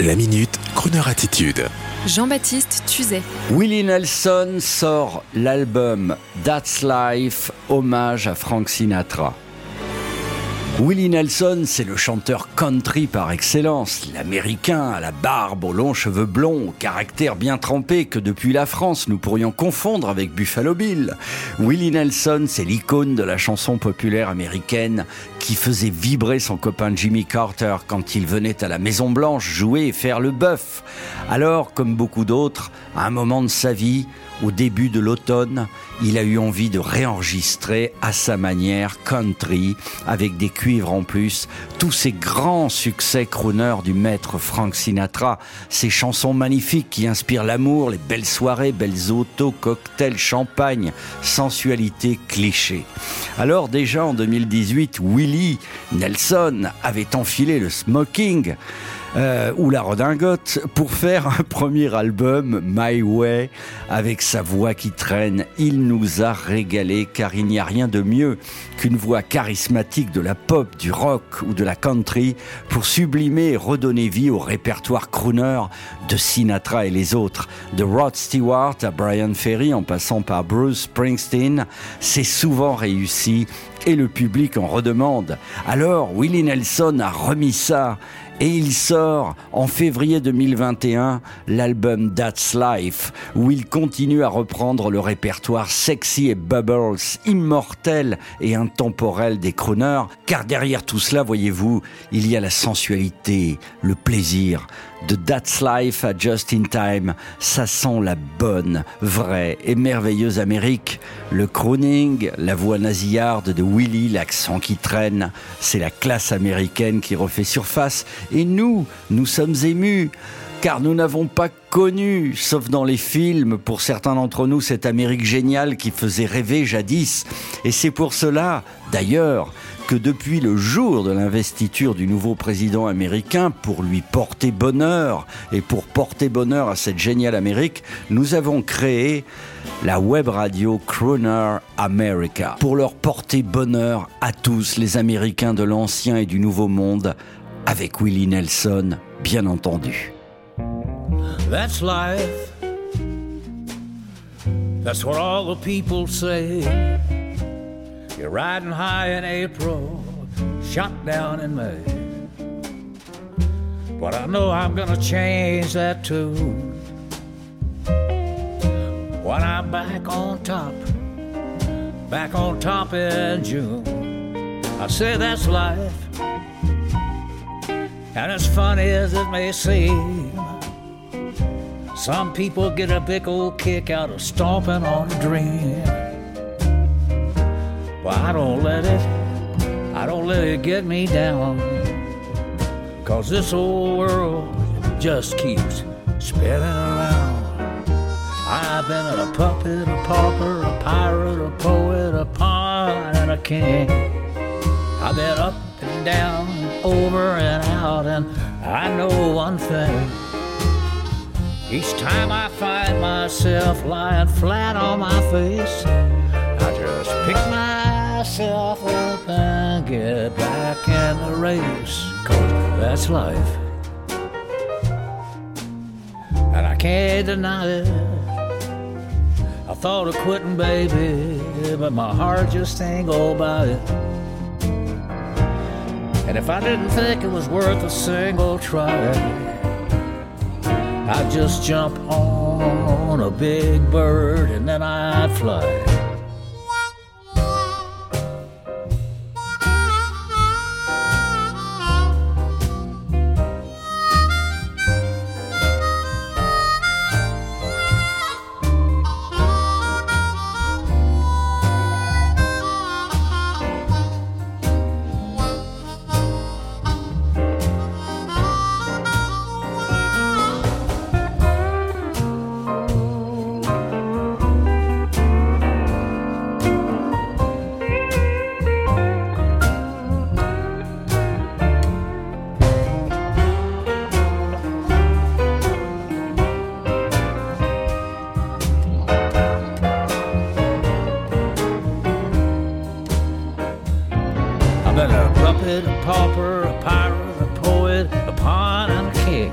La minute, Kroneur attitude. Jean-Baptiste Tuzet. Willie Nelson sort l'album That's Life, hommage à Frank Sinatra. Willie Nelson, c'est le chanteur country par excellence, l'américain à la barbe, aux longs cheveux blonds, au caractère bien trempé que depuis la France nous pourrions confondre avec Buffalo Bill. Willie Nelson, c'est l'icône de la chanson populaire américaine qui faisait vibrer son copain Jimmy Carter quand il venait à la Maison Blanche jouer et faire le bœuf. Alors, comme beaucoup d'autres, à un moment de sa vie, au début de l'automne, il a eu envie de réenregistrer à sa manière country, avec des cuivres en plus, tous ces grands succès crooner du maître Frank Sinatra, ces chansons magnifiques qui inspirent l'amour, les belles soirées, belles autos, cocktails, champagne, sensualité, cliché. Alors déjà en 2018, Willie Nelson avait enfilé le smoking euh, ou la redingote pour faire un premier album, My Way, avec sa voix qui traîne. Il nous a régalé car il n'y a rien de mieux qu'une voix charismatique de la pop, du rock ou de la country pour sublimer et redonner vie au répertoire crooner de Sinatra et les autres. De Rod Stewart à Brian Ferry en passant par Bruce Springsteen, c'est souvent réussi et le public en redemande. Alors Willie Nelson a remis ça et il sort en février 2021 l'album That's Life où il continue à reprendre le répertoire sexy et bubbles, immortel et intemporel des crooners. Car derrière tout cela, voyez-vous, il y a la sensualité, le plaisir de That's Life à Just in Time. Ça sent la bonne, vraie et merveilleuse Amérique. Le crooning, la voix nasillarde de Willie, l'accent qui traîne, c'est la classe américaine qui refait surface. Et nous, nous sommes émus car nous n'avons pas connu, sauf dans les films, pour certains d'entre nous, cette Amérique géniale qui faisait rêver jadis. Et c'est pour cela, d'ailleurs, depuis le jour de l'investiture du nouveau président américain, pour lui porter bonheur et pour porter bonheur à cette géniale Amérique, nous avons créé la web radio Crooner America pour leur porter bonheur à tous les Américains de l'ancien et du nouveau monde, avec Willie Nelson, bien entendu. That's life. That's what all the people say. You're riding high in April, shot down in May. But I know I'm gonna change that too. When I'm back on top, back on top in June, I say that's life. And as funny as it may seem, some people get a big old kick out of stomping on a dream. I don't let it, I don't let it get me down. Cause this old world just keeps spinning around. I've been a puppet, a pauper, a pirate, a poet, a pawn, and a king. I've been up and down, over and out, and I know one thing. Each time I find myself lying flat on my face, I just pick myself up and get back in the race. Cause that's life. And I can't deny it. I thought of quitting, baby, but my heart just ain't go by it. And if I didn't think it was worth a single try, I'd just jump on a big bird and then I'd fly. I've been a puppet, a pauper, a pirate, a poet, a pawn, and a king.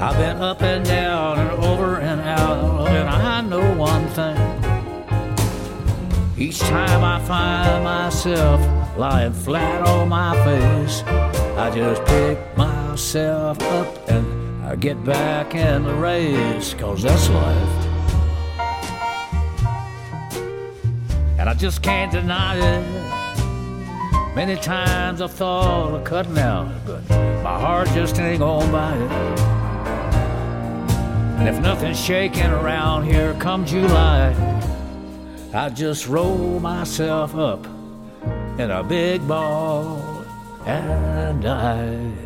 I've been up and down and over and out, and I know one thing. Each time I find myself lying flat on my face, I just pick myself up and I get back in the race, cause that's life. And I just can't deny it. Many times I've thought of cutting out, but my heart just ain't gonna buy it. And if nothing's shaking around here come July, I just roll myself up in a big ball and die.